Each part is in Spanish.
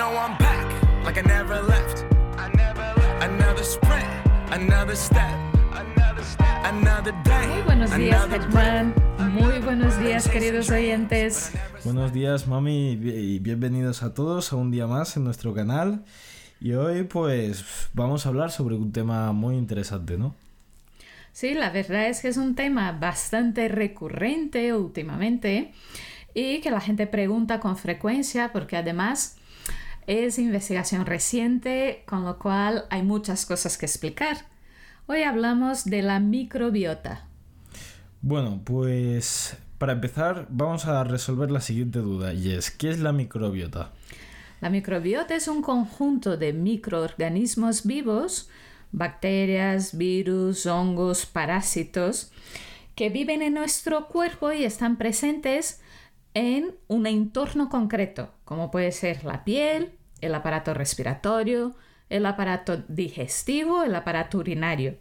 know I'm back like I never left. Another sprint, another step, another day. Muy buenos días, another Germán. Muy buenos días, queridos oyentes. Buenos días, mami, y bienvenidos a todos a un día más en nuestro canal. Y hoy, pues, vamos a hablar sobre un tema muy interesante, ¿no? Sí, la verdad es que es un tema bastante recurrente últimamente y que la gente pregunta con frecuencia porque además es investigación reciente, con lo cual hay muchas cosas que explicar. Hoy hablamos de la microbiota. Bueno, pues para empezar vamos a resolver la siguiente duda y es, ¿qué es la microbiota? La microbiota es un conjunto de microorganismos vivos, bacterias, virus, hongos, parásitos, que viven en nuestro cuerpo y están presentes en un entorno concreto, como puede ser la piel, el aparato respiratorio, el aparato digestivo, el aparato urinario.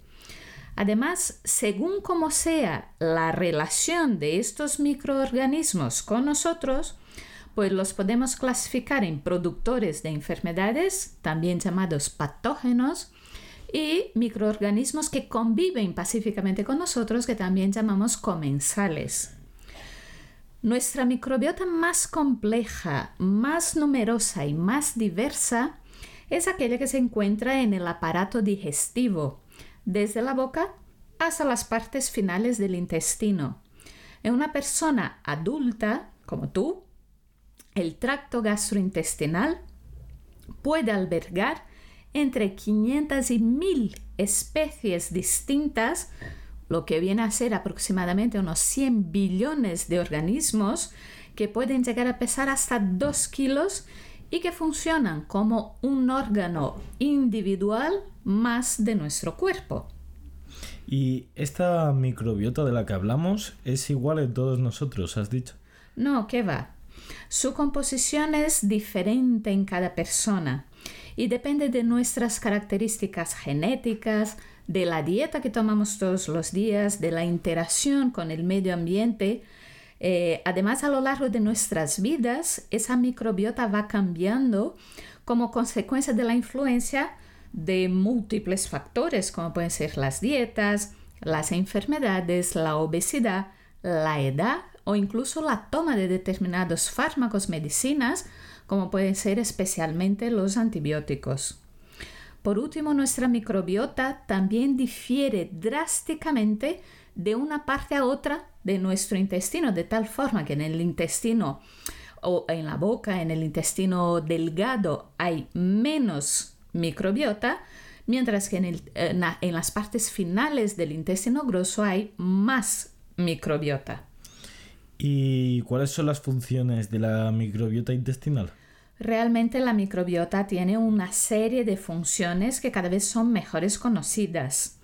Además, según como sea la relación de estos microorganismos con nosotros, pues los podemos clasificar en productores de enfermedades, también llamados patógenos, y microorganismos que conviven pacíficamente con nosotros, que también llamamos comensales. Nuestra microbiota más compleja, más numerosa y más diversa es aquella que se encuentra en el aparato digestivo, desde la boca hasta las partes finales del intestino. En una persona adulta, como tú, el tracto gastrointestinal puede albergar entre 500 y 1000 especies distintas, lo que viene a ser aproximadamente unos 100 billones de organismos que pueden llegar a pesar hasta 2 kilos y que funcionan como un órgano individual más de nuestro cuerpo. Y esta microbiota de la que hablamos es igual en todos nosotros, has dicho. No, ¿qué va? Su composición es diferente en cada persona y depende de nuestras características genéticas, de la dieta que tomamos todos los días, de la interacción con el medio ambiente. Eh, además, a lo largo de nuestras vidas, esa microbiota va cambiando como consecuencia de la influencia de múltiples factores, como pueden ser las dietas, las enfermedades, la obesidad, la edad o incluso la toma de determinados fármacos medicinas, como pueden ser especialmente los antibióticos. Por último, nuestra microbiota también difiere drásticamente de una parte a otra de nuestro intestino, de tal forma que en el intestino o en la boca, en el intestino delgado, hay menos microbiota, mientras que en, el, en, la, en las partes finales del intestino grueso hay más microbiota. ¿Y cuáles son las funciones de la microbiota intestinal? Realmente la microbiota tiene una serie de funciones que cada vez son mejores conocidas.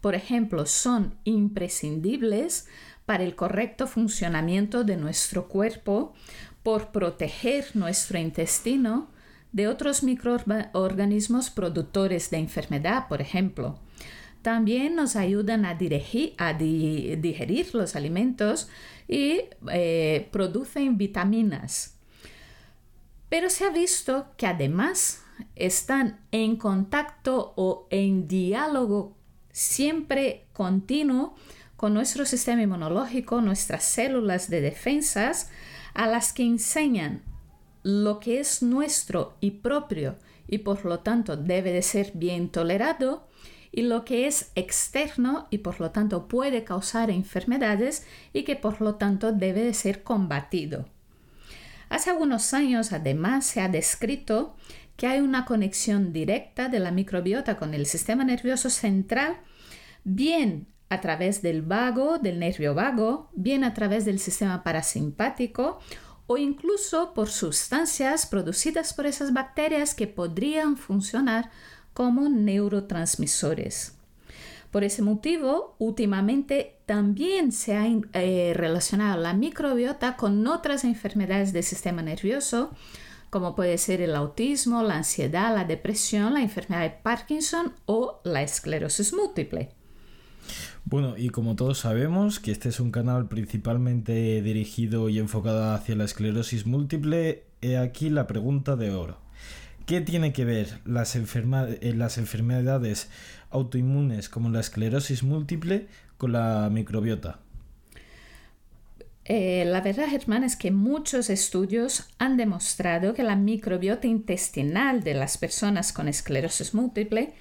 Por ejemplo, son imprescindibles para el correcto funcionamiento de nuestro cuerpo por proteger nuestro intestino de otros microorganismos productores de enfermedad, por ejemplo. También nos ayudan a, digerir los alimentos y eh, producen vitaminas. Pero se ha visto que además están en contacto o en diálogo siempre continuo con nuestro sistema inmunológico, nuestras células de defensas, a las que enseñan lo que es nuestro y propio y por lo tanto debe de ser bien tolerado y lo que es externo y por lo tanto puede causar enfermedades y que por lo tanto debe de ser combatido. Hace algunos años además se ha descrito que hay una conexión directa de la microbiota con el sistema nervioso central, bien a través del vago, del nervio vago, bien a través del sistema parasimpático o incluso por sustancias producidas por esas bacterias que podrían funcionar como neurotransmisores. Por ese motivo, últimamente también se ha eh, relacionado la microbiota con otras enfermedades del sistema nervioso, como puede ser el autismo, la ansiedad, la depresión, la enfermedad de Parkinson o la esclerosis múltiple. Bueno, y como todos sabemos que este es un canal principalmente dirigido y enfocado hacia la esclerosis múltiple, he aquí la pregunta de oro. ¿Qué tiene que ver las, eh, las enfermedades autoinmunes como la esclerosis múltiple con la microbiota? Eh, la verdad, Germán, es que muchos estudios han demostrado que la microbiota intestinal de las personas con esclerosis múltiple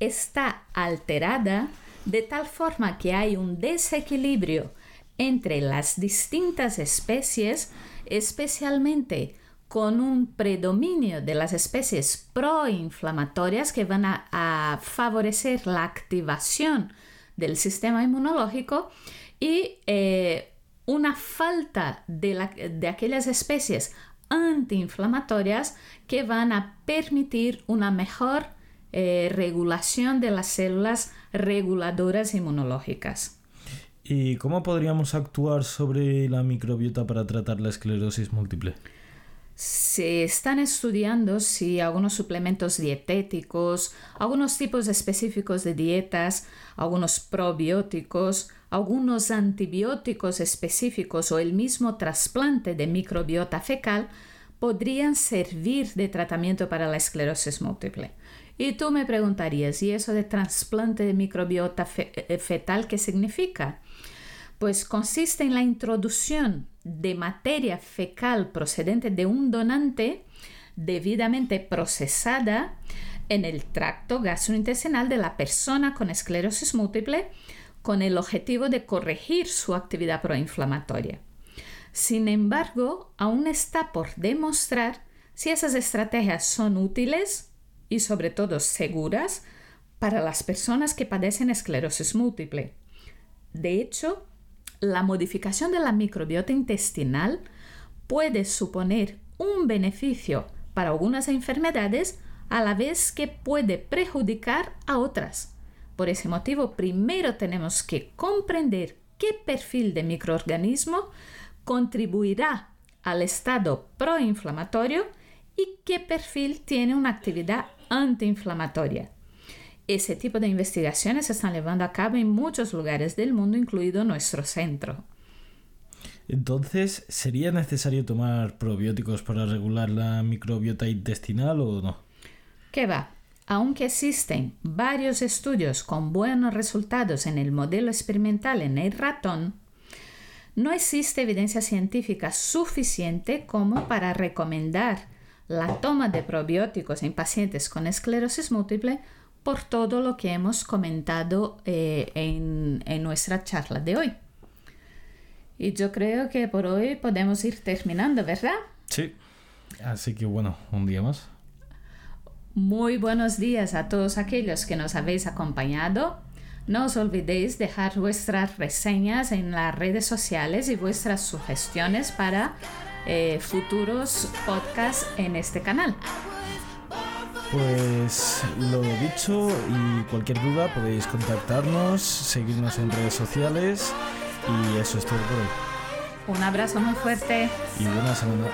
está alterada de tal forma que hay un desequilibrio entre las distintas especies, especialmente con un predominio de las especies proinflamatorias que van a, favorecer la activación del sistema inmunológico y eh, una falta de, aquellas especies antiinflamatorias que van a permitir una mejor eh, regulación de las células reguladoras inmunológicas. ¿Y cómo podríamos actuar sobre la microbiota para tratar la esclerosis múltiple? Se están estudiando si algunos suplementos dietéticos, algunos tipos específicos de dietas, algunos probióticos, algunos antibióticos específicos o el mismo trasplante de microbiota fecal podrían servir de tratamiento para la esclerosis múltiple. Y tú me preguntarías, ¿y eso de trasplante de microbiota eh, fetal qué significa? Pues consiste en la introducción de materia fecal procedente de un donante debidamente procesada en el tracto gastrointestinal de la persona con esclerosis múltiple con el objetivo de corregir su actividad proinflamatoria. Sin embargo, aún está por demostrar si esas estrategias son útiles y sobre todo seguras para las personas que padecen esclerosis múltiple. De hecho, la modificación de la microbiota intestinal puede suponer un beneficio para algunas enfermedades a la vez que puede perjudicar a otras. Por ese motivo, primero tenemos que comprender qué perfil de microorganismo contribuirá al estado proinflamatorio y qué perfil tiene una actividad antiinflamatoria. Ese tipo de investigaciones se están llevando a cabo en muchos lugares del mundo, incluido nuestro centro. Entonces, ¿sería necesario tomar probióticos para regular la microbiota intestinal o no? ¿Qué va? Aunque existen varios estudios con buenos resultados en el modelo experimental en el ratón, no existe evidencia científica suficiente como para recomendar la toma de probióticos en pacientes con esclerosis múltiple por todo lo que hemos comentado eh, en, en nuestra charla de hoy. Y yo creo que por hoy podemos ir terminando, ¿verdad? Sí. Así que bueno, un día más. Muy buenos días a todos aquellos que nos habéis acompañado. No os olvidéis dejar vuestras reseñas en las redes sociales y vuestras sugestiones para eh, futuros podcasts en este canal. Pues lo dicho y cualquier duda podéis contactarnos, seguirnos en redes sociales y eso es todo por hoy. Un abrazo muy fuerte. Y buena semana.